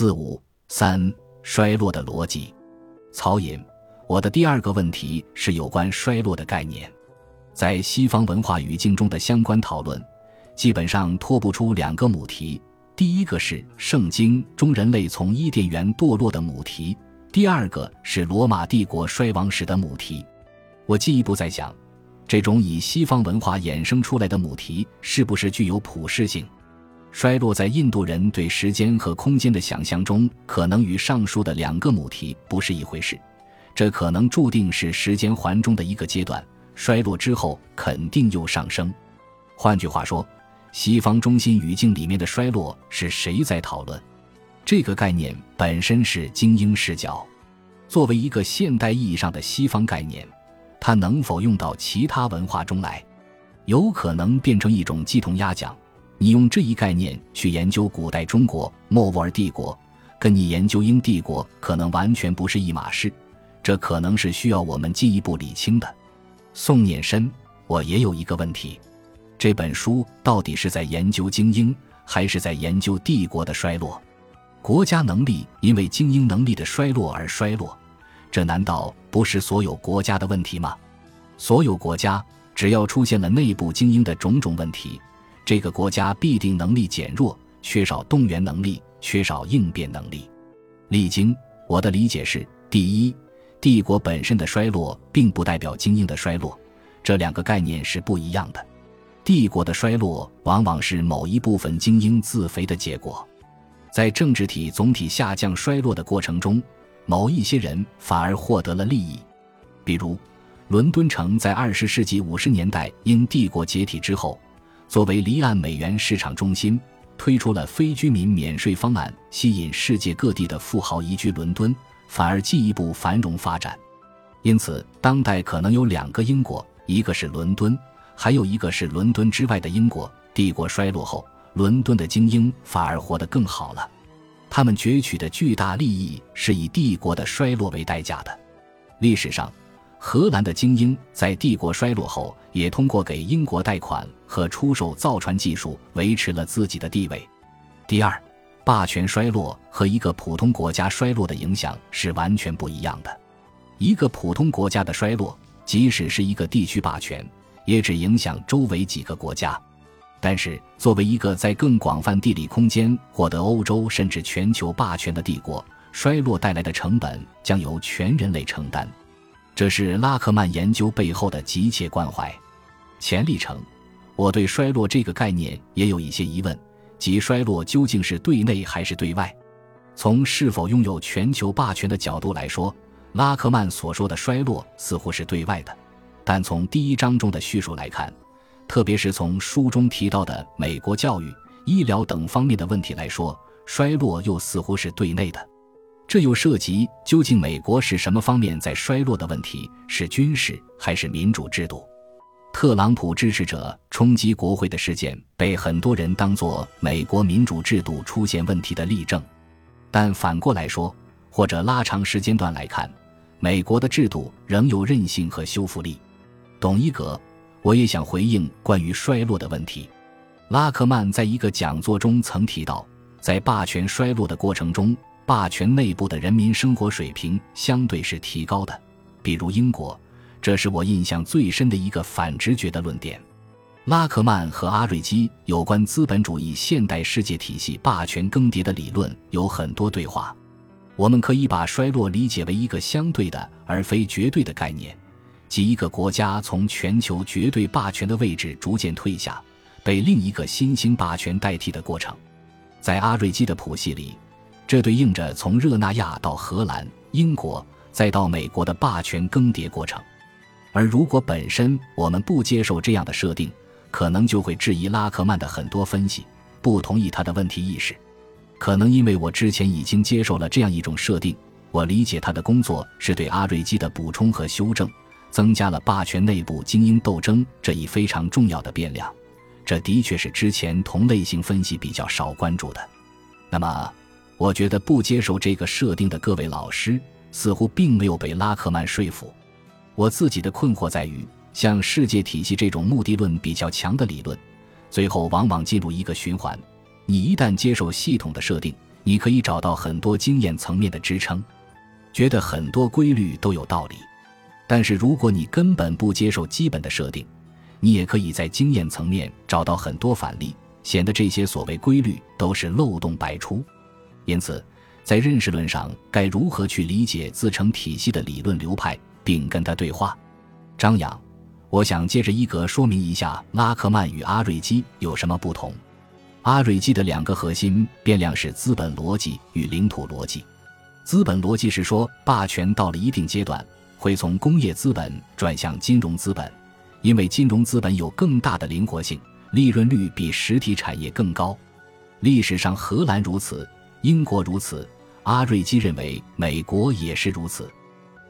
四五三衰落的逻辑。曹寅，我的第二个问题是有关衰落的概念，在西方文化语境中的相关讨论，基本上脱不出两个母题。第一个是圣经中人类从伊甸园堕落的母题，第二个是罗马帝国衰亡时的母题。我进一步在想，这种以西方文化衍生出来的母题是不是具有普适性？衰落在印度人对时间和空间的想象中，可能与上述的两个母题不是一回事。这可能注定是时间环中的一个阶段，衰落之后肯定又上升。换句话说。西方中心语境里面的衰落是谁在讨论？这个概念本身是精英视角。作为一个现代意义上的西方概念，它能否用到其他文化中来？有可能变成一种鸡同鸭讲。你用这一概念去研究古代中国、莫卧儿帝国，跟你研究英帝国可能完全不是一码事。这可能是需要我们进一步理清的。宋念深，我也有一个问题。这本书到底是在研究精英，还是在研究帝国的衰落？国家能力因为精英能力的衰落而衰落，这难道不是所有国家的问题吗？所有国家只要出现了内部精英的种种问题，这个国家必定能力减弱，缺少动员能力，缺少应变能力。历经我的理解是：第一，帝国本身的衰落并不代表精英的衰落，这两个概念是不一样的。帝国的衰落往往是某一部分精英自肥的结果，在政治体总体下降衰落的过程中，某一些人反而获得了利益。比如，伦敦城在二十世纪五十年代因帝国解体之后，作为离岸美元市场中心，推出了非居民免税方案，吸引世界各地的富豪移居伦敦，反而进一步繁荣发展。因此，当代可能有两个英国，一个是伦敦。还有一个是伦敦之外的英国帝国衰落后，伦敦的精英反而活得更好了。他们攫取的巨大利益是以帝国的衰落为代价的。历史上，荷兰的精英在帝国衰落后，也通过给英国贷款和出售造船技术维持了自己的地位。第二，霸权衰落和一个普通国家衰落的影响是完全不一样的。一个普通国家的衰落，即使是一个地区霸权。也只影响周围几个国家，但是作为一个在更广泛地理空间获得欧洲甚至全球霸权的帝国，衰落带来的成本将由全人类承担。这是拉克曼研究背后的急切关怀。前历程，我对衰落这个概念也有一些疑问，即衰落究竟是对内还是对外？从是否拥有全球霸权的角度来说，拉克曼所说的衰落似乎是对外的。但从第一章中的叙述来看，特别是从书中提到的美国教育、医疗等方面的问题来说，衰落又似乎是对内的。这又涉及究竟美国是什么方面在衰落的问题：是军事还是民主制度？特朗普支持者冲击国会的事件被很多人当作美国民主制度出现问题的例证。但反过来说，或者拉长时间段来看，美国的制度仍有韧性和修复力。董一格，我也想回应关于衰落的问题。拉克曼在一个讲座中曾提到，在霸权衰落的过程中，霸权内部的人民生活水平相对是提高的，比如英国，这是我印象最深的一个反直觉的论点。拉克曼和阿瑞基有关资本主义现代世界体系霸权更迭的理论有很多对话。我们可以把衰落理解为一个相对的而非绝对的概念。即一个国家从全球绝对霸权的位置逐渐退下，被另一个新兴霸权代替的过程，在阿瑞基的谱系里，这对应着从热那亚到荷兰、英国再到美国的霸权更迭过程。而如果本身我们不接受这样的设定，可能就会质疑拉克曼的很多分析，不同意他的问题意识。可能因为我之前已经接受了这样一种设定，我理解他的工作是对阿瑞基的补充和修正。增加了霸权内部精英斗争这一非常重要的变量，这的确是之前同类型分析比较少关注的。那么，我觉得不接受这个设定的各位老师似乎并没有被拉克曼说服。我自己的困惑在于，像世界体系这种目的论比较强的理论，最后往往进入一个循环：你一旦接受系统的设定，你可以找到很多经验层面的支撑，觉得很多规律都有道理。但是如果你根本不接受基本的设定，你也可以在经验层面找到很多反例，显得这些所谓规律都是漏洞百出。因此，在认识论上，该如何去理解自成体系的理论流派，并跟他对话？张扬，我想接着一格说明一下拉克曼与阿瑞基有什么不同。阿瑞基的两个核心变量是资本逻辑与领土逻辑。资本逻辑是说，霸权到了一定阶段，会从工业资本转向金融资本，因为金融资本有更大的灵活性，利润率比实体产业更高。历史上，荷兰如此，英国如此，阿瑞基认为美国也是如此。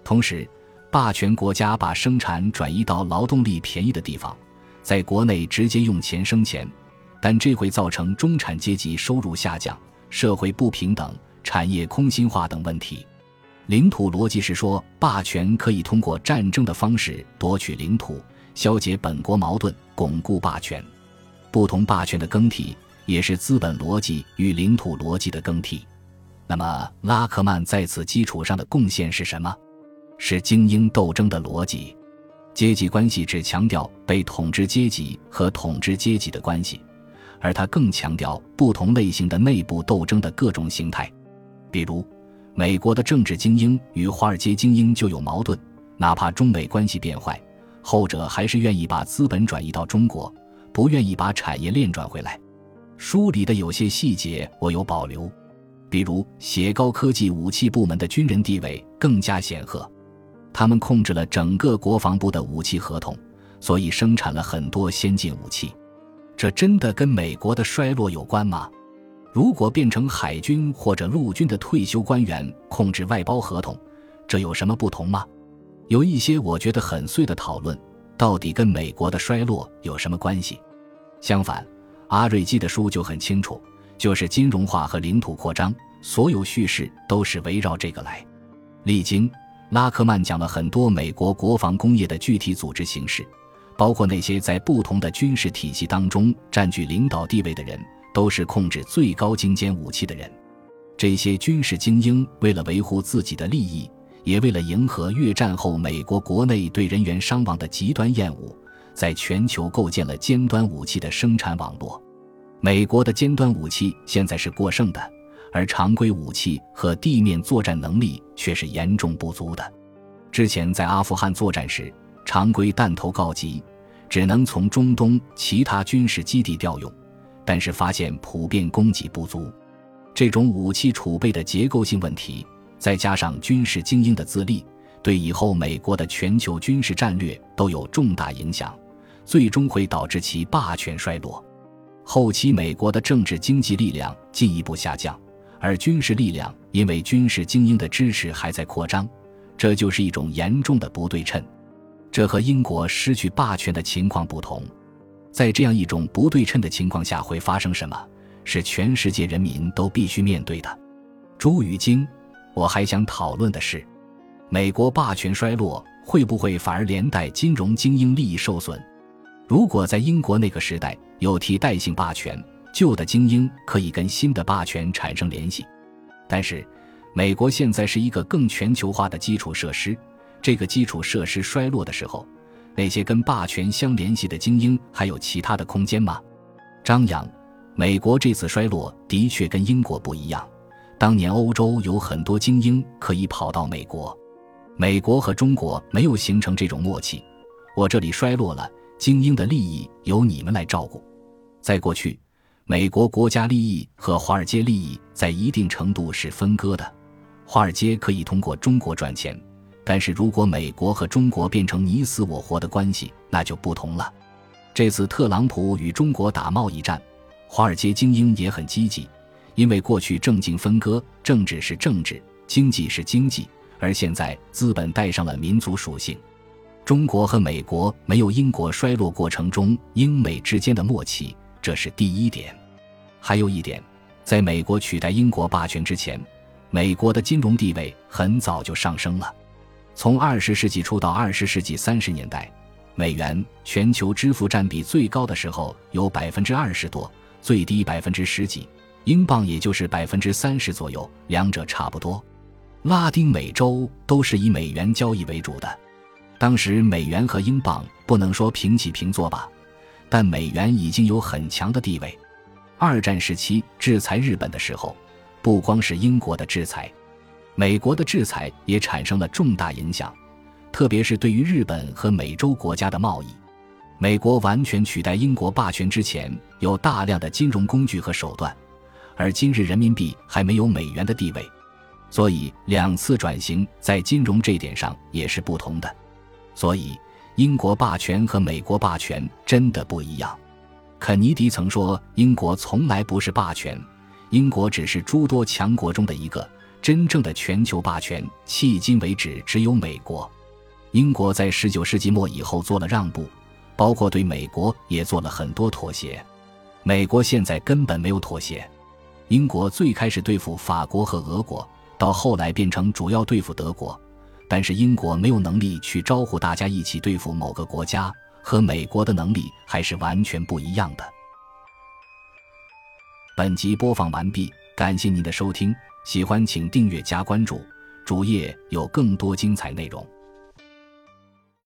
同时，霸权国家把生产转移到劳动力便宜的地方，在国内直接用钱生钱。但这会造成中产阶级收入下降、社会不平等、产业空心化等问题。领土逻辑是说，霸权可以通过战争的方式夺取领土，消解本国矛盾，巩固霸权。不同霸权的更替，也是资本逻辑与领土逻辑的更替。那么，拉克曼在此基础上的贡献是什么？是精英斗争的逻辑。阶级关系只强调被统治阶级和统治阶级的关系。而他更强调不同类型的内部斗争的各种形态，比如，美国的政治精英与华尔街精英就有矛盾，哪怕中美关系变坏，后者还是愿意把资本转移到中国，不愿意把产业链转回来。书里的有些细节我有保留，比如写高科技武器部门的军人地位更加显赫，他们控制了整个国防部的武器合同，所以生产了很多先进武器。这真的跟美国的衰落有关吗？如果变成海军或者陆军的退休官员控制外包合同，这有什么不同吗？有一些我觉得很碎的讨论，到底跟美国的衰落有什么关系？相反，阿瑞基的书就很清楚，就是金融化和领土扩张，所有叙事都是围绕这个来。历经拉克曼讲了很多美国国防工业的具体组织形式。包括那些在不同的军事体系当中占据领导地位的人，都是控制最高精尖武器的人。这些军事精英为了维护自己的利益，也为了迎合越战后美国国内对人员伤亡的极端厌恶，在全球构建了尖端武器的生产网络。美国的尖端武器现在是过剩的，而常规武器和地面作战能力却是严重不足的。之前在阿富汗作战时，常规弹头告急。只能从中东其他军事基地调用，但是发现普遍供给不足。这种武器储备的结构性问题，再加上军事精英的自立，对以后美国的全球军事战略都有重大影响，最终会导致其霸权衰落。后期美国的政治经济力量进一步下降，而军事力量因为军事精英的支持还在扩张，这就是一种严重的不对称。这和英国失去霸权的情况不同，在这样一种不对称的情况下会发生什么？是全世界人民都必须面对的。朱与京，我还想讨论的是，美国霸权衰落会不会反而连带金融精英利益受损？如果在英国那个时代有替代性霸权，旧的精英可以跟新的霸权产生联系，但是美国现在是一个更全球化的基础设施。这个基础设施衰落的时候，那些跟霸权相联系的精英还有其他的空间吗？张扬，美国这次衰落的确跟英国不一样。当年欧洲有很多精英可以跑到美国，美国和中国没有形成这种默契。我这里衰落了，精英的利益由你们来照顾。在过去，美国国家利益和华尔街利益在一定程度是分割的，华尔街可以通过中国赚钱。但是如果美国和中国变成你死我活的关系，那就不同了。这次特朗普与中国打贸易战，华尔街精英也很积极，因为过去政经分割，政治是政治，经济是经济，而现在资本带上了民族属性。中国和美国没有英国衰落过程中英美之间的默契，这是第一点。还有一点，在美国取代英国霸权之前，美国的金融地位很早就上升了。从二十世纪初到二十世纪三十年代，美元全球支付占比最高的时候有百分之二十多，最低百分之十几。英镑也就是百分之三十左右，两者差不多。拉丁美洲都是以美元交易为主的，当时美元和英镑不能说平起平坐吧，但美元已经有很强的地位。二战时期制裁日本的时候，不光是英国的制裁，美国的制裁也产生了重大影响，特别是对于日本和美洲国家的贸易。美国完全取代英国霸权之前，有大量的金融工具和手段，而今日人民币还没有美元的地位，所以两次转型在金融这点上也是不同的。所以，英国霸权和美国霸权真的不一样。肯尼迪曾说：“英国从来不是霸权，英国只是诸多强国中的一个。真正的全球霸权，迄今为止只有美国。英国在十九世纪末以后做了让步。”包括对美国也做了很多妥协，美国现在根本没有妥协。英国最开始对付法国和俄国，到后来变成主要对付德国，但是英国没有能力去招呼大家一起对付某个国家，和美国的能力还是完全不一样的。本集播放完毕，感谢您的收听，喜欢请订阅加关注，主页有更多精彩内容。